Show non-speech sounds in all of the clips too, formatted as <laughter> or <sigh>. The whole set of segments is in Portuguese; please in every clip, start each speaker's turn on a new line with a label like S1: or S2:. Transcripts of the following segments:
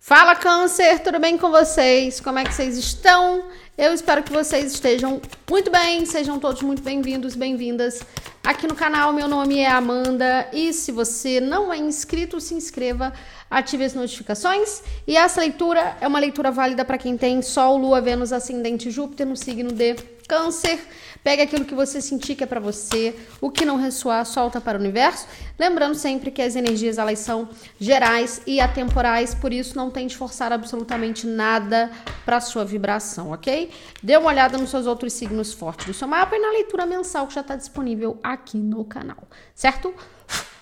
S1: Fala câncer, tudo bem com vocês? Como é que vocês estão? Eu espero que vocês estejam muito bem, sejam todos muito bem-vindos, bem-vindas aqui no canal. Meu nome é Amanda e se você não é inscrito, se inscreva, ative as notificações. E essa leitura é uma leitura válida para quem tem Sol, Lua, Vênus, Ascendente Júpiter no signo de Câncer. Pega aquilo que você sentir que é para você, o que não ressoar, solta para o universo. Lembrando sempre que as energias elas são gerais e atemporais, por isso não tente forçar absolutamente nada para sua vibração, ok? Dê uma olhada nos seus outros signos fortes do seu mapa e na leitura mensal que já está disponível aqui no canal, certo?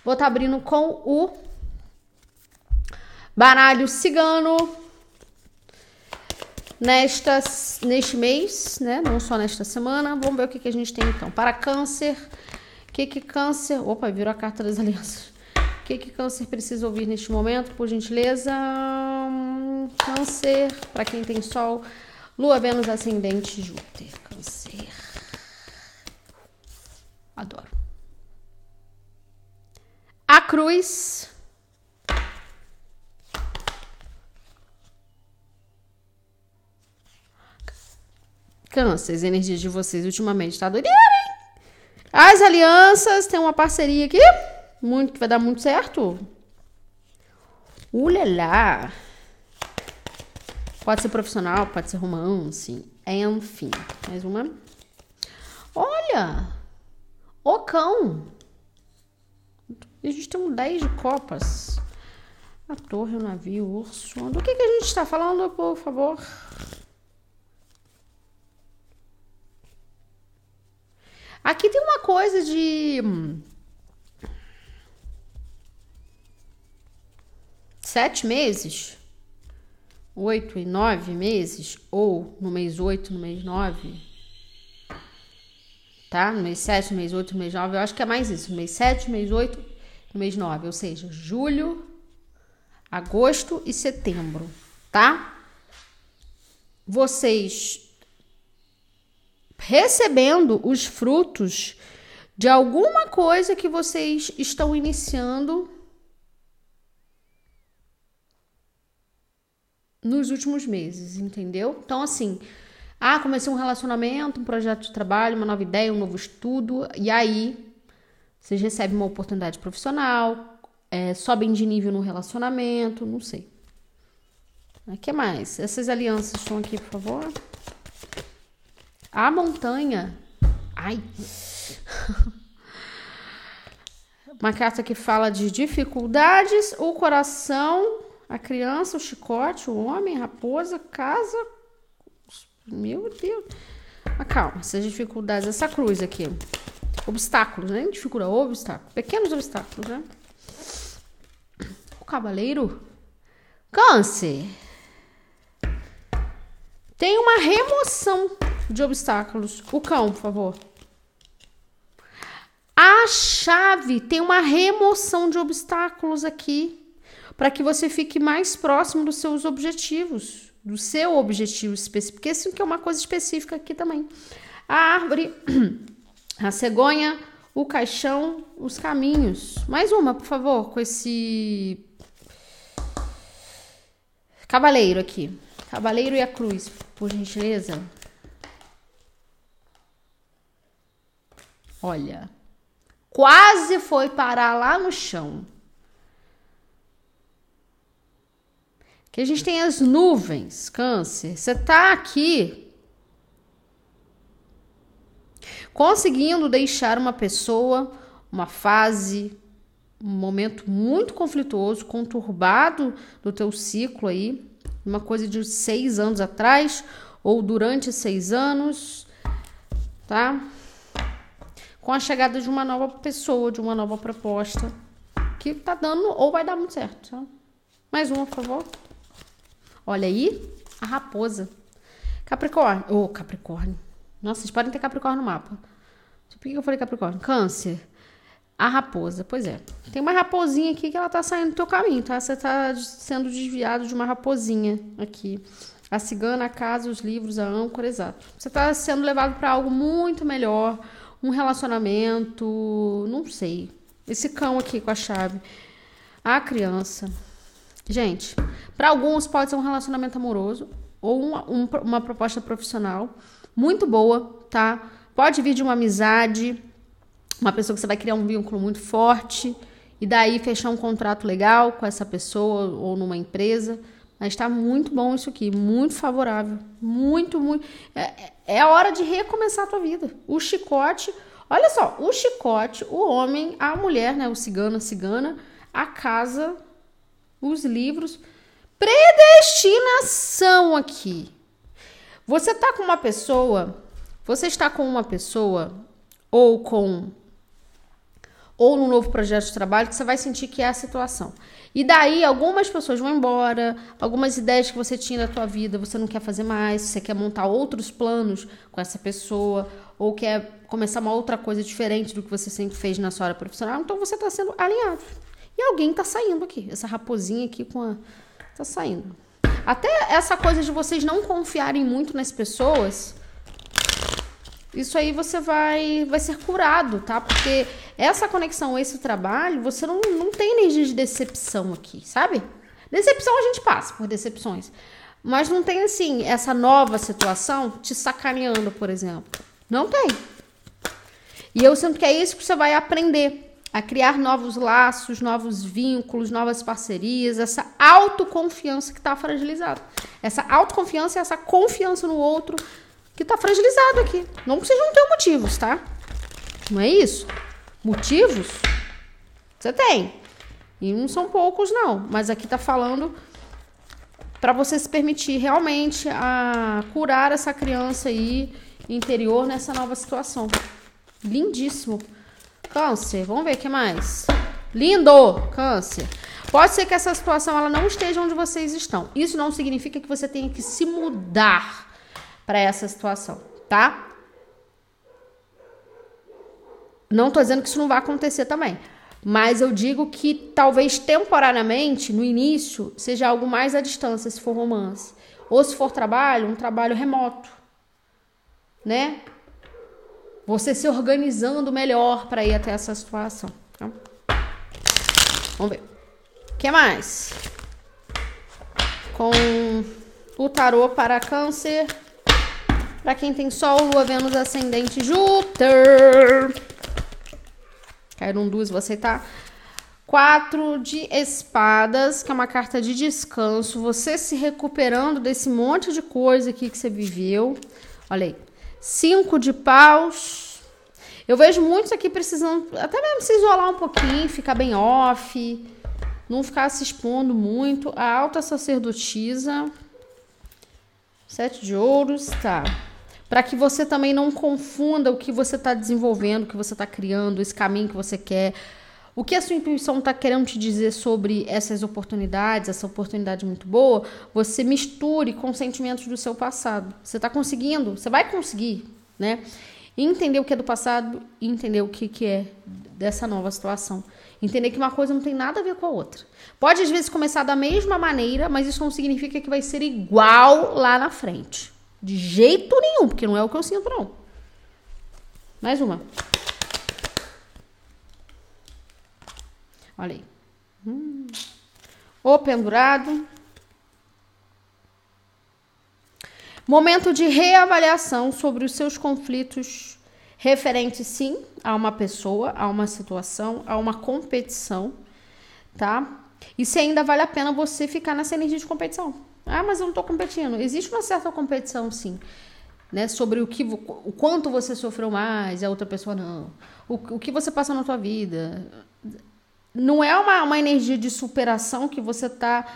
S1: Vou estar tá abrindo com o baralho cigano nestas, neste mês, né? Não só nesta semana. Vamos ver o que, que a gente tem então. Para câncer, o que, que câncer. Opa, virou a carta das alianças. O que, que câncer precisa ouvir neste momento, por gentileza? Câncer, para quem tem sol, Lua, Vênus, Ascendente, Júpiter. Câncer. Adoro. A cruz. Câncer, as energias de vocês ultimamente tá doideira, hein? As alianças, tem uma parceria aqui, muito que vai dar muito certo. Ulelá. Pode ser profissional, pode ser romance, enfim. Mais uma. Olha! O cão. A gente tem um 10 de copas. A torre, o navio, o urso. Do que, que a gente está falando, por favor? Aqui tem uma coisa de. Sete meses, oito e nove meses, ou no mês oito, no mês nove, tá? No mês sete, no mês oito, no mês nove, eu acho que é mais isso, no mês sete, no mês oito, no mês nove, ou seja, julho, agosto e setembro, tá? Vocês recebendo os frutos de alguma coisa que vocês estão iniciando nos últimos meses, entendeu? Então, assim, ah, comecei um relacionamento, um projeto de trabalho, uma nova ideia, um novo estudo, e aí vocês recebem uma oportunidade profissional, é, sobem de nível no relacionamento, não sei. O que mais? Essas alianças estão aqui, por favor. A montanha. Ai. <laughs> Uma carta que fala de dificuldades, o coração, a criança, o chicote, o homem, raposa, casa. Meu Deus. Mas calma, essas dificuldades, essa cruz aqui. Obstáculos, né? Dificuldade, obstáculo. Pequenos obstáculos, né? O cavaleiro. Câncer. Tem uma remoção de obstáculos. O cão, por favor. A chave tem uma remoção de obstáculos aqui para que você fique mais próximo dos seus objetivos, do seu objetivo específico, porque isso que é uma coisa específica aqui também. A árvore, <clears throat> a cegonha, o caixão, os caminhos. Mais uma, por favor, com esse cavaleiro aqui. Cavaleiro e a cruz, por gentileza. Olha, quase foi parar lá no chão. Que a gente tem as nuvens, câncer. Você tá aqui conseguindo deixar uma pessoa, uma fase, um momento muito conflituoso, conturbado do teu ciclo aí, uma coisa de seis anos atrás ou durante seis anos, tá? Com a chegada de uma nova pessoa, de uma nova proposta, que tá dando ou vai dar muito certo. Mais uma, por favor. Olha aí, a raposa. Capricórnio. Ô, oh, Capricórnio. Nossa, vocês podem ter Capricórnio no mapa. Por que eu falei Capricórnio? Câncer. A raposa. Pois é. Tem uma raposinha aqui que ela tá saindo do teu caminho, tá? Você tá sendo desviado de uma raposinha aqui. A cigana, a casa, os livros, a âncora, exato. Você tá sendo levado para algo muito melhor, um relacionamento, não sei. Esse cão aqui com a chave. A criança. Gente, para alguns pode ser um relacionamento amoroso ou uma, um, uma proposta profissional muito boa, tá? Pode vir de uma amizade, uma pessoa que você vai criar um vínculo muito forte e daí fechar um contrato legal com essa pessoa ou numa empresa. Mas está muito bom isso aqui, muito favorável, muito, muito. É, é, é a hora de recomeçar a tua vida. O chicote, olha só, o chicote, o homem, a mulher, né, o cigano, a cigana, a casa, os livros, predestinação aqui. Você tá com uma pessoa, você está com uma pessoa ou com ou num novo projeto de trabalho que você vai sentir que é a situação. E daí algumas pessoas vão embora, algumas ideias que você tinha da tua vida você não quer fazer mais, você quer montar outros planos com essa pessoa ou quer começar uma outra coisa diferente do que você sempre fez na sua área profissional, então você está sendo alinhado. E alguém está saindo aqui, essa raposinha aqui com a tá saindo. Até essa coisa de vocês não confiarem muito nas pessoas, isso aí você vai vai ser curado, tá? Porque essa conexão, esse trabalho, você não, não tem energia de decepção aqui, sabe? Decepção a gente passa por decepções. Mas não tem, assim, essa nova situação te sacaneando, por exemplo. Não tem. E eu sinto que é isso que você vai aprender. A criar novos laços, novos vínculos, novas parcerias, essa autoconfiança que está fragilizada. Essa autoconfiança e essa confiança no outro que está fragilizado aqui. Não que vocês não tenham motivos, tá? Não é isso? Motivos? Você tem. E não são poucos, não. Mas aqui tá falando para você se permitir realmente a curar essa criança aí interior nessa nova situação. Lindíssimo. Câncer, vamos ver o que mais. Lindo, câncer. Pode ser que essa situação ela não esteja onde vocês estão. Isso não significa que você tenha que se mudar para essa situação, tá? Não tô dizendo que isso não vai acontecer também. Mas eu digo que talvez temporariamente, no início, seja algo mais à distância, se for romance. Ou se for trabalho, um trabalho remoto. Né? Você se organizando melhor para ir até essa situação. Então, vamos ver. O que mais? Com o tarô para câncer. Para quem tem Sol, Lua, Vênus, Ascendente, Júpiter. Caíram duas, vou aceitar. Quatro de espadas, que é uma carta de descanso. Você se recuperando desse monte de coisa aqui que você viveu. Olha aí. Cinco de paus. Eu vejo muitos aqui precisando até mesmo se isolar um pouquinho, ficar bem off, não ficar se expondo muito. A alta sacerdotisa. Sete de ouros, tá para que você também não confunda o que você está desenvolvendo, o que você está criando, esse caminho que você quer. O que a sua intuição está querendo te dizer sobre essas oportunidades, essa oportunidade muito boa, você misture com sentimentos do seu passado. Você está conseguindo, você vai conseguir, né? Entender o que é do passado e entender o que, que é dessa nova situação. Entender que uma coisa não tem nada a ver com a outra. Pode às vezes começar da mesma maneira, mas isso não significa que vai ser igual lá na frente. De jeito nenhum, porque não é o que eu sinto, não. Mais uma. Olha aí. Hum. O pendurado. Momento de reavaliação sobre os seus conflitos referentes, sim, a uma pessoa, a uma situação, a uma competição, tá? E se ainda vale a pena você ficar nessa energia de competição. Ah, mas eu não estou competindo. Existe uma certa competição, sim. Né, sobre o que o quanto você sofreu mais e a outra pessoa não. O, o que você passa na tua vida. Não é uma, uma energia de superação que você está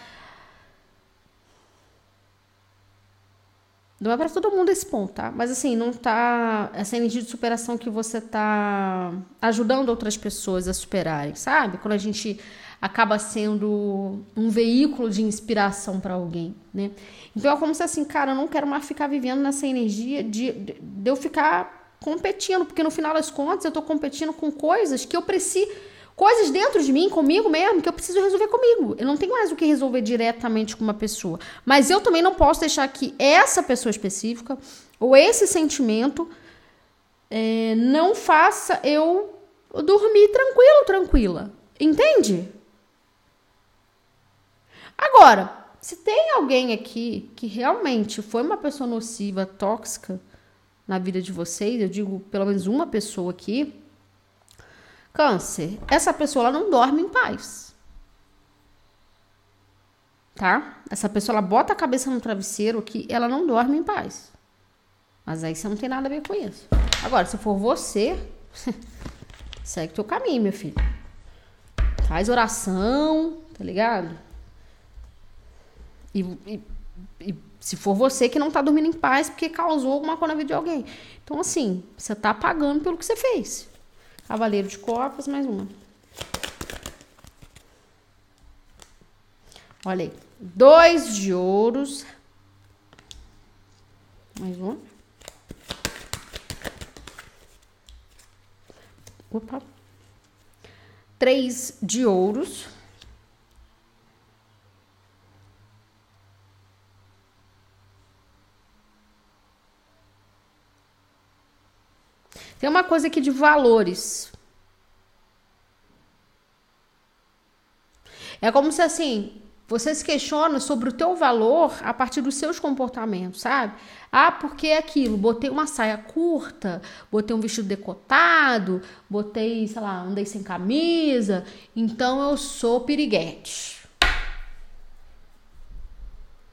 S1: Não é para todo mundo esse ponto, tá? Mas assim, não tá. Essa energia de superação que você tá ajudando outras pessoas a superarem, sabe? Quando a gente acaba sendo um veículo de inspiração para alguém, né? Então é como se assim, cara, eu não quero mais ficar vivendo nessa energia de, de, de eu ficar competindo, porque no final das contas eu tô competindo com coisas que eu preciso coisas dentro de mim, comigo mesmo, que eu preciso resolver comigo. Eu não tenho mais o que resolver diretamente com uma pessoa. Mas eu também não posso deixar que essa pessoa específica ou esse sentimento é, não faça eu dormir tranquilo, tranquila. Entende? Agora, se tem alguém aqui que realmente foi uma pessoa nociva, tóxica na vida de vocês, eu digo pelo menos uma pessoa aqui, câncer, essa pessoa ela não dorme em paz. Tá? Essa pessoa ela bota a cabeça no travesseiro que ela não dorme em paz. Mas aí você não tem nada a ver com isso. Agora, se for você, <laughs> segue teu caminho, meu filho. Faz oração, tá ligado? E, e, e, se for você que não tá dormindo em paz porque causou alguma coisa na vida de alguém. Então, assim, você tá pagando pelo que você fez. Cavaleiro de Copas, mais uma. Olha aí. Dois de ouros. Mais uma. Opa. Três de ouros. Tem uma coisa aqui de valores. É como se assim, você se questiona sobre o teu valor a partir dos seus comportamentos, sabe? Ah, porque é aquilo? Botei uma saia curta, botei um vestido decotado, botei, sei lá, andei sem camisa, então eu sou piriguete.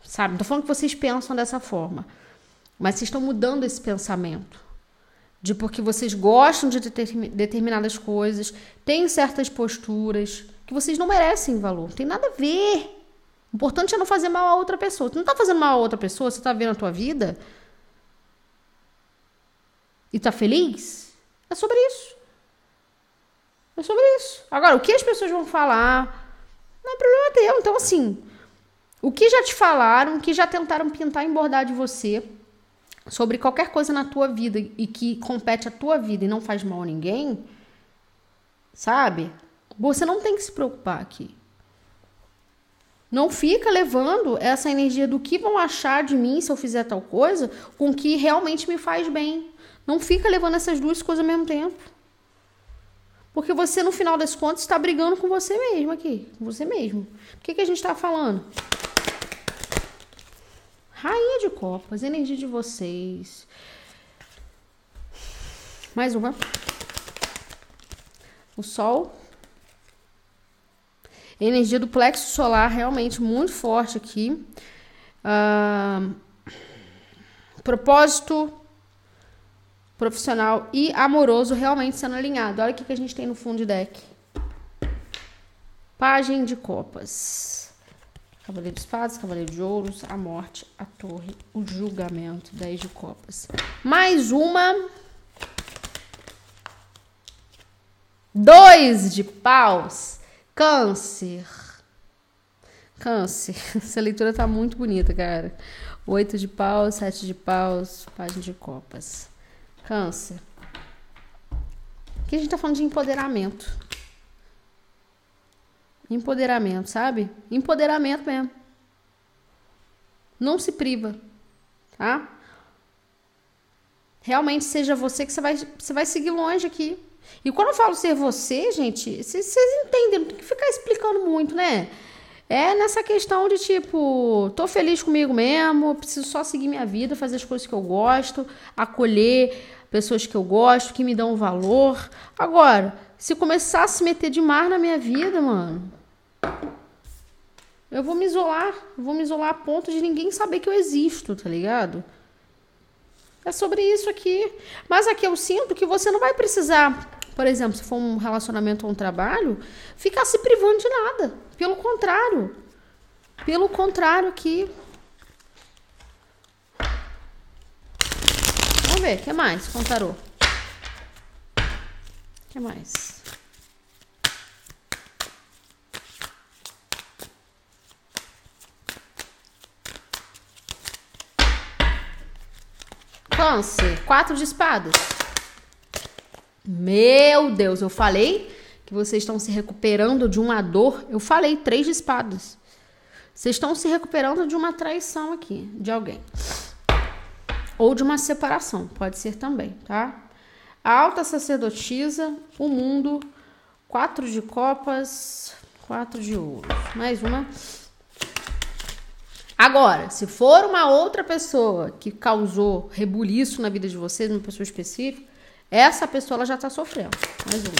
S1: Sabe? Não tô falando que vocês pensam dessa forma, mas vocês estão mudando esse pensamento. De porque vocês gostam de determinadas coisas, têm certas posturas que vocês não merecem valor. Não tem nada a ver. O importante é não fazer mal a outra pessoa. Tu não tá fazendo mal a outra pessoa, você tá vendo a tua vida e tá feliz? É sobre isso. É sobre isso. Agora, o que as pessoas vão falar não é problema teu. Então, assim, o que já te falaram, o que já tentaram pintar e bordar de você sobre qualquer coisa na tua vida e que compete a tua vida e não faz mal a ninguém, sabe? Você não tem que se preocupar aqui. Não fica levando essa energia do que vão achar de mim se eu fizer tal coisa com o que realmente me faz bem. Não fica levando essas duas coisas ao mesmo tempo. Porque você, no final das contas, está brigando com você mesmo aqui. Com você mesmo. O que, que a gente está falando? Rainha de copas, energia de vocês. Mais uma. O sol energia do plexo solar realmente muito forte aqui. Uh, propósito profissional e amoroso realmente sendo alinhado. Olha o que, que a gente tem no fundo de deck. Pagem de copas. Cavaleiro de espadas, cavaleiro de ouros, a morte, a torre, o julgamento, 10 de copas. Mais uma. Dois de paus. Câncer. Câncer. <laughs> Essa leitura tá muito bonita, cara. Oito de paus, sete de paus, página de copas. Câncer. Aqui a gente tá falando de empoderamento. Empoderamento, sabe? Empoderamento mesmo. Não se priva, tá? Realmente seja você que você vai, você vai seguir longe aqui. E quando eu falo ser você, gente, vocês entendem, não tem que ficar explicando muito, né? É nessa questão de tipo, tô feliz comigo mesmo, preciso só seguir minha vida, fazer as coisas que eu gosto, acolher pessoas que eu gosto, que me dão valor. Agora, se começar a se meter demais na minha vida, mano, eu vou me isolar, vou me isolar a ponto de ninguém saber que eu existo, tá ligado? É sobre isso aqui. Mas aqui eu sinto que você não vai precisar por exemplo, se for um relacionamento ou um trabalho, ficar se privando de nada. Pelo contrário. Pelo contrário aqui. Vamos ver, o que mais com tarô? O que mais? Câncer, quatro de espadas. Meu Deus, eu falei que vocês estão se recuperando de uma dor. Eu falei três de espadas. Vocês estão se recuperando de uma traição aqui, de alguém. Ou de uma separação, pode ser também, tá? A alta sacerdotisa, o mundo, quatro de copas, quatro de ouro. Mais uma. Agora, se for uma outra pessoa que causou rebuliço na vida de vocês, uma pessoa específica, essa pessoa ela já tá sofrendo. Mais uma.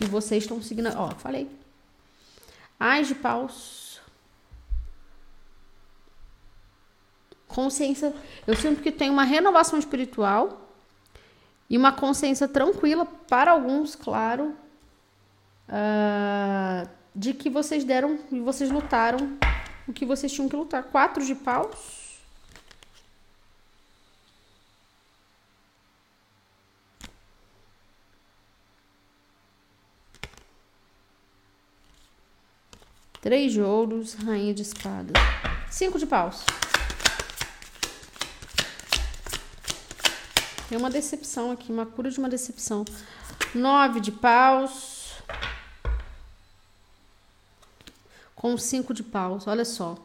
S1: E vocês estão seguindo. Ó, falei. Ais de paus. Consciência. Eu sinto que tem uma renovação espiritual e uma consciência tranquila, para alguns, claro, uh, de que vocês deram e vocês lutaram o que vocês tinham que lutar. Quatro de paus. Três de ouros, rainha de espadas. Cinco de paus. Tem uma decepção aqui, uma cura de uma decepção. Nove de paus. Com cinco de paus, olha só.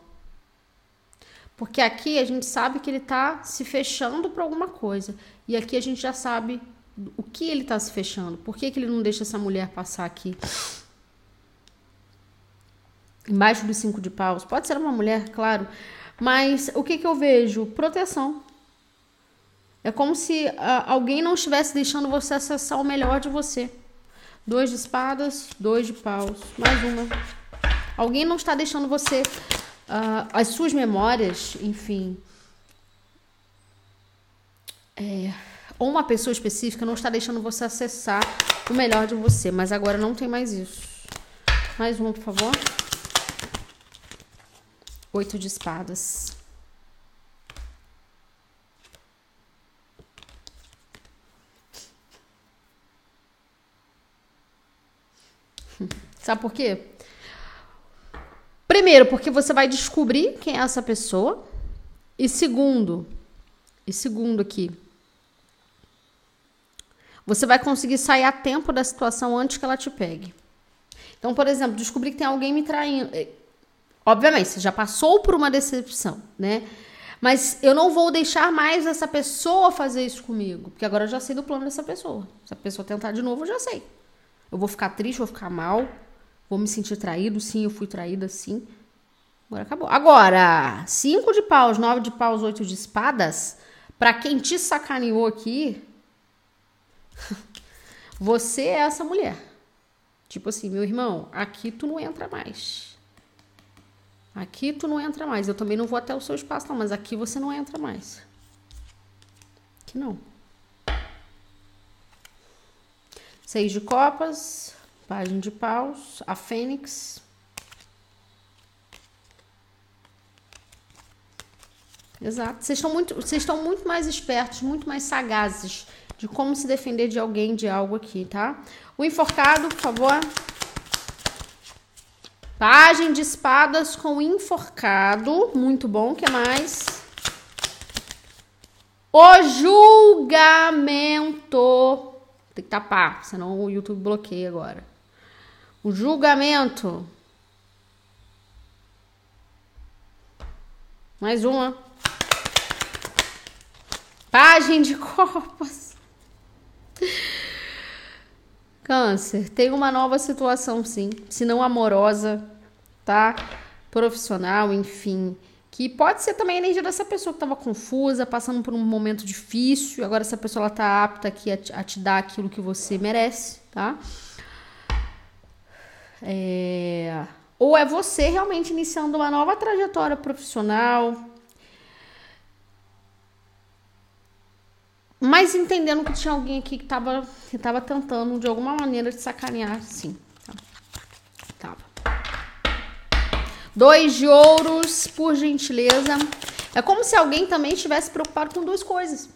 S1: Porque aqui a gente sabe que ele tá se fechando para alguma coisa. E aqui a gente já sabe o que ele tá se fechando. Por que, que ele não deixa essa mulher passar aqui? Embaixo dos cinco de paus. Pode ser uma mulher, claro. Mas o que, que eu vejo? Proteção. É como se uh, alguém não estivesse deixando você acessar o melhor de você. Dois de espadas, dois de paus. Mais uma. Alguém não está deixando você. Uh, as suas memórias, enfim. É, ou uma pessoa específica não está deixando você acessar o melhor de você. Mas agora não tem mais isso. Mais uma, por favor. Oito de espadas. Sabe por quê? Primeiro, porque você vai descobrir quem é essa pessoa. E segundo, e segundo aqui, você vai conseguir sair a tempo da situação antes que ela te pegue. Então, por exemplo, descobrir que tem alguém me traindo. Obviamente, você já passou por uma decepção, né? Mas eu não vou deixar mais essa pessoa fazer isso comigo, porque agora eu já sei do plano dessa pessoa. Se a pessoa tentar de novo, eu já sei. Eu vou ficar triste, vou ficar mal, vou me sentir traído, sim, eu fui traída, sim. Agora acabou. Agora, cinco de paus, nove de paus, oito de espadas, para quem te sacaneou aqui, <laughs> você é essa mulher. Tipo assim, meu irmão, aqui tu não entra mais. Aqui tu não entra mais. Eu também não vou até o seu espaço, não, mas aqui você não entra mais. Aqui não. Seis de copas, página de paus, a fênix. Exato. Vocês estão muito, vocês estão muito mais espertos, muito mais sagazes de como se defender de alguém, de algo aqui, tá? O enforcado, por favor. Pagem de espadas com enforcado. Muito bom. que mais? O julgamento. Tem que tapar, senão o YouTube bloqueia agora. O julgamento. Mais uma. Pagem de <laughs> copas. Câncer, tem uma nova situação, sim. Se não amorosa, tá? Profissional, enfim. Que pode ser também a energia dessa pessoa que estava confusa, passando por um momento difícil. Agora essa pessoa ela tá apta aqui a, a te dar aquilo que você merece, tá? É... Ou é você realmente iniciando uma nova trajetória profissional, Mas entendendo que tinha alguém aqui que tava, que tava tentando, de alguma maneira, te sacanear, sim. Tá. Tava. Dois de ouros, por gentileza. É como se alguém também estivesse preocupado com duas coisas.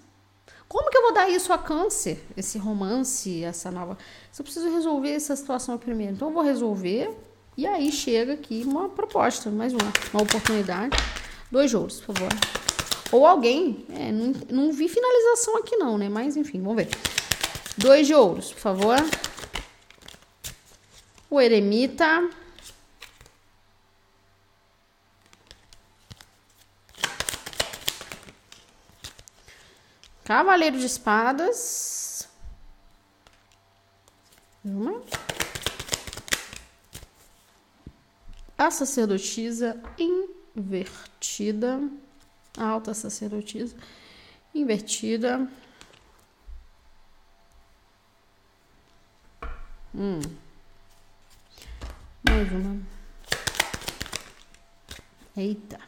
S1: Como que eu vou dar isso a câncer? Esse romance, essa nova. Eu preciso resolver essa situação primeiro. Então eu vou resolver. E aí chega aqui uma proposta, mais uma, uma oportunidade. Dois ouros, por favor. Ou alguém. É, não, não vi finalização aqui não, né? Mas enfim, vamos ver. Dois de ouros, por favor. O eremita. Cavaleiro de espadas. Uma. A sacerdotisa invertida. A alta sacerdotisa invertida. Hum. Mais uma. Eita.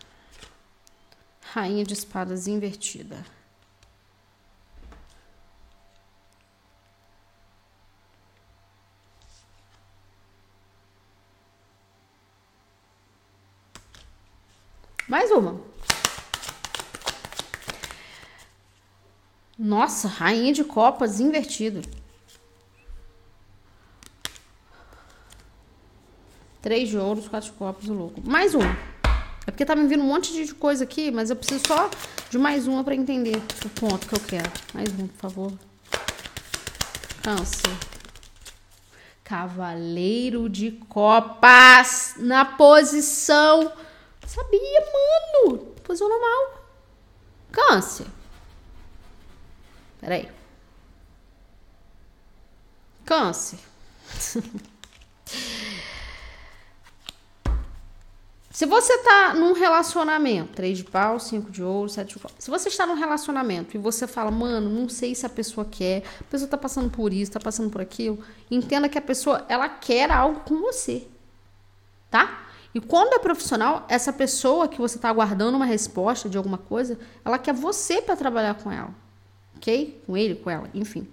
S1: Rainha de espadas invertida. Mais uma. Nossa, rainha de copas invertido. Três de ouros, quatro de copas, o louco. Mais um. É porque tá me vindo um monte de coisa aqui, mas eu preciso só de mais uma para entender o ponto que eu quero. Mais um, por favor. Câncer. Cavaleiro de copas na posição Sabia, mano. Posição normal. Câncer. Peraí. Câncer. <laughs> Se você tá num relacionamento, três de pau, cinco de ouro, sete de pau. Se você está num relacionamento e você fala, mano, não sei se a pessoa quer, a pessoa tá passando por isso, tá passando por aquilo, entenda que a pessoa, ela quer algo com você. Tá? E quando é profissional, essa pessoa que você está aguardando uma resposta de alguma coisa, ela quer você para trabalhar com ela. Ok? Com ele, com ela, enfim.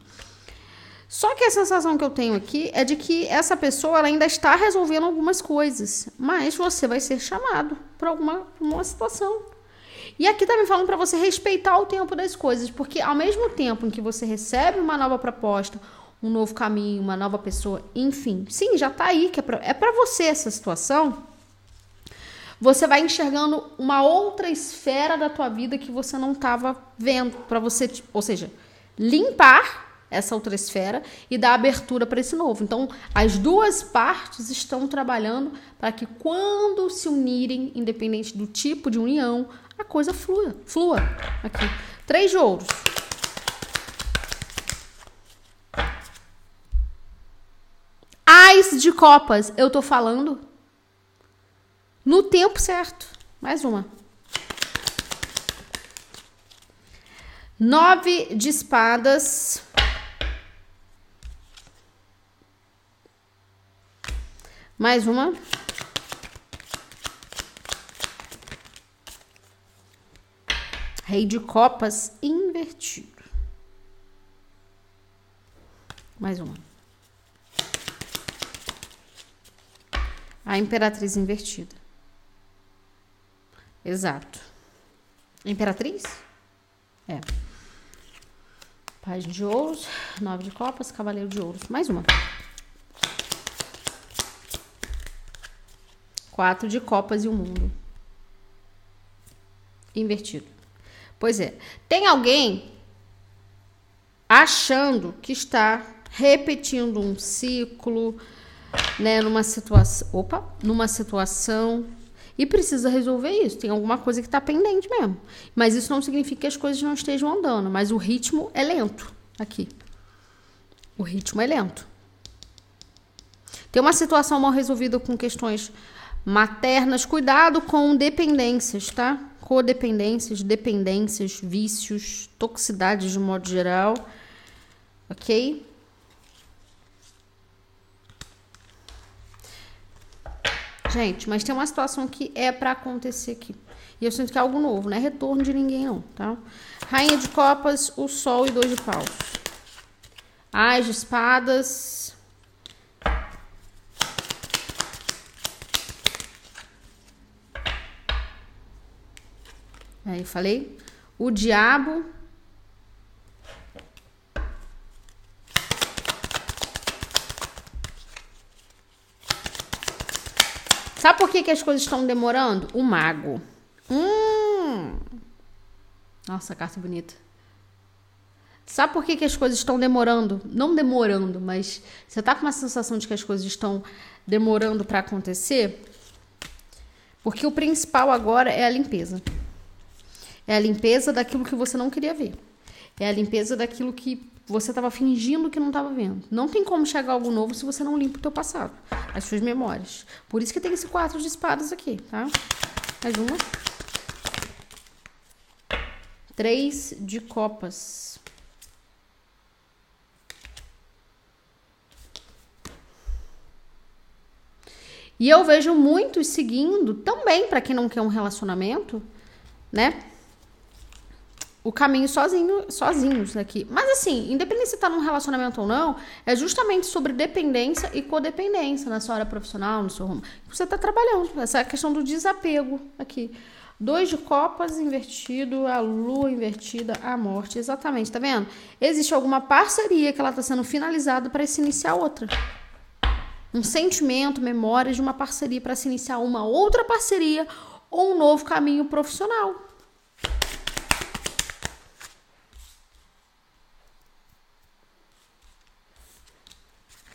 S1: Só que a sensação que eu tenho aqui é de que essa pessoa ainda está resolvendo algumas coisas, mas você vai ser chamado para alguma uma situação. E aqui tá me falando para você respeitar o tempo das coisas, porque ao mesmo tempo em que você recebe uma nova proposta, um novo caminho, uma nova pessoa, enfim, sim, já tá aí que é para é você essa situação você vai enxergando uma outra esfera da tua vida que você não estava vendo para você, ou seja, limpar essa outra esfera e dar abertura para esse novo. Então, as duas partes estão trabalhando para que quando se unirem, independente do tipo de união, a coisa flua, flua. Aqui, três de ouros. Ais de copas, eu tô falando no tempo certo. Mais uma. Nove de espadas. Mais uma. Rei de copas invertido. Mais uma. A imperatriz invertida. Exato. Imperatriz? É. Página de ouros, nove de copas, cavaleiro de ouros. Mais uma. Quatro de copas e o um mundo. Invertido. Pois é. Tem alguém achando que está repetindo um ciclo, né, numa situação, opa, numa situação e precisa resolver isso. Tem alguma coisa que está pendente mesmo. Mas isso não significa que as coisas não estejam andando. Mas o ritmo é lento aqui. O ritmo é lento. Tem uma situação mal resolvida com questões maternas. Cuidado com dependências, tá? Codependências, dependências, vícios, toxicidades de modo geral. Ok? Gente, mas tem uma situação que é para acontecer aqui. E eu sinto que é algo novo, não é retorno de ninguém não, tá? Rainha de copas, o sol e dois de paus. As de espadas. Aí falei. O diabo Sabe por que, que as coisas estão demorando? O mago. Hum. Nossa, carta bonita. Sabe por que, que as coisas estão demorando? Não demorando, mas você tá com uma sensação de que as coisas estão demorando para acontecer? Porque o principal agora é a limpeza. É a limpeza daquilo que você não queria ver. É a limpeza daquilo que você estava fingindo que não estava vendo. Não tem como chegar algo novo se você não limpa o teu passado, as suas memórias. Por isso que tem esse quatro de espadas aqui, tá? Mais uma. Três de copas. E eu vejo muitos seguindo também para quem não quer um relacionamento, né? O caminho sozinho, sozinhos aqui. Mas assim, independente se tá num relacionamento ou não, é justamente sobre dependência e codependência na sua área profissional, no seu rumo. Você tá trabalhando. Essa é a questão do desapego aqui. Dois de copas invertido, a lua invertida, a morte. Exatamente, tá vendo? Existe alguma parceria que ela tá sendo finalizada para se iniciar outra um sentimento, memórias de uma parceria para se iniciar uma outra parceria ou um novo caminho profissional.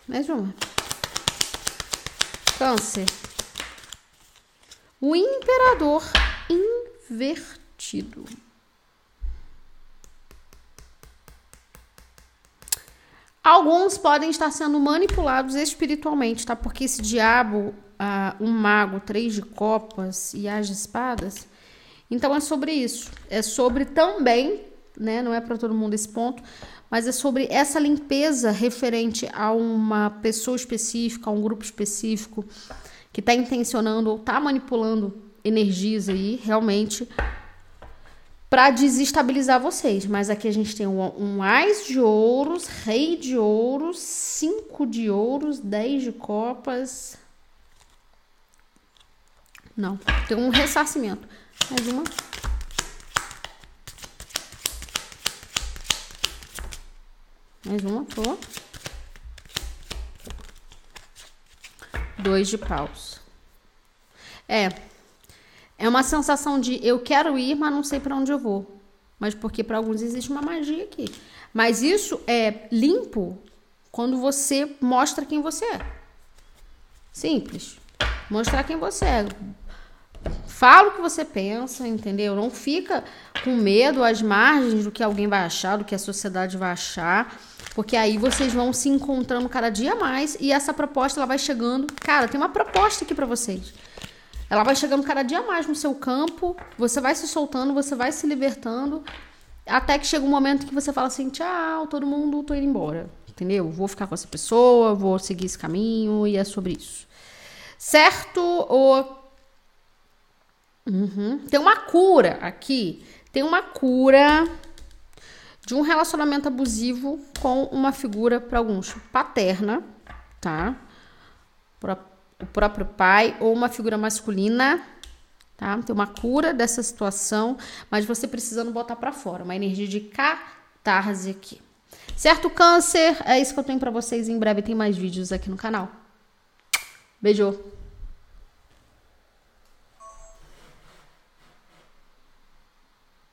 S1: Mais uma. Câncer. O imperador invertido. Alguns podem estar sendo manipulados espiritualmente, tá? Porque esse diabo, uh, um mago, três de copas e as espadas. Então é sobre isso. É sobre também, né? Não é para todo mundo esse ponto, mas é sobre essa limpeza referente a uma pessoa específica, a um grupo específico que está intencionando ou está manipulando energias aí, realmente para desestabilizar vocês. Mas aqui a gente tem um, um de ouros, Rei de ouros, cinco de ouros, dez de copas. Não, tem um ressarcimento. Mais uma. Mais uma, por Dois de paus. É, é uma sensação de eu quero ir, mas não sei para onde eu vou. Mas porque para alguns existe uma magia aqui. Mas isso é limpo quando você mostra quem você é. Simples. Mostrar quem você é. Fala o que você pensa, entendeu? Não fica com medo às margens do que alguém vai achar, do que a sociedade vai achar, porque aí vocês vão se encontrando cada dia mais e essa proposta ela vai chegando. Cara, tem uma proposta aqui para vocês. Ela vai chegando cada dia mais no seu campo, você vai se soltando, você vai se libertando, até que chega um momento que você fala assim: tchau, todo mundo, tô indo embora. Entendeu? Vou ficar com essa pessoa, vou seguir esse caminho, e é sobre isso. Certo? Ou. Uhum. Tem uma cura aqui. Tem uma cura de um relacionamento abusivo com uma figura, para alguns, paterna, tá? o próprio pai ou uma figura masculina, tá? Tem uma cura dessa situação, mas você precisando botar para fora, uma energia de catarse aqui. Certo, câncer? É isso que eu tenho para vocês. Em breve tem mais vídeos aqui no canal. Beijo!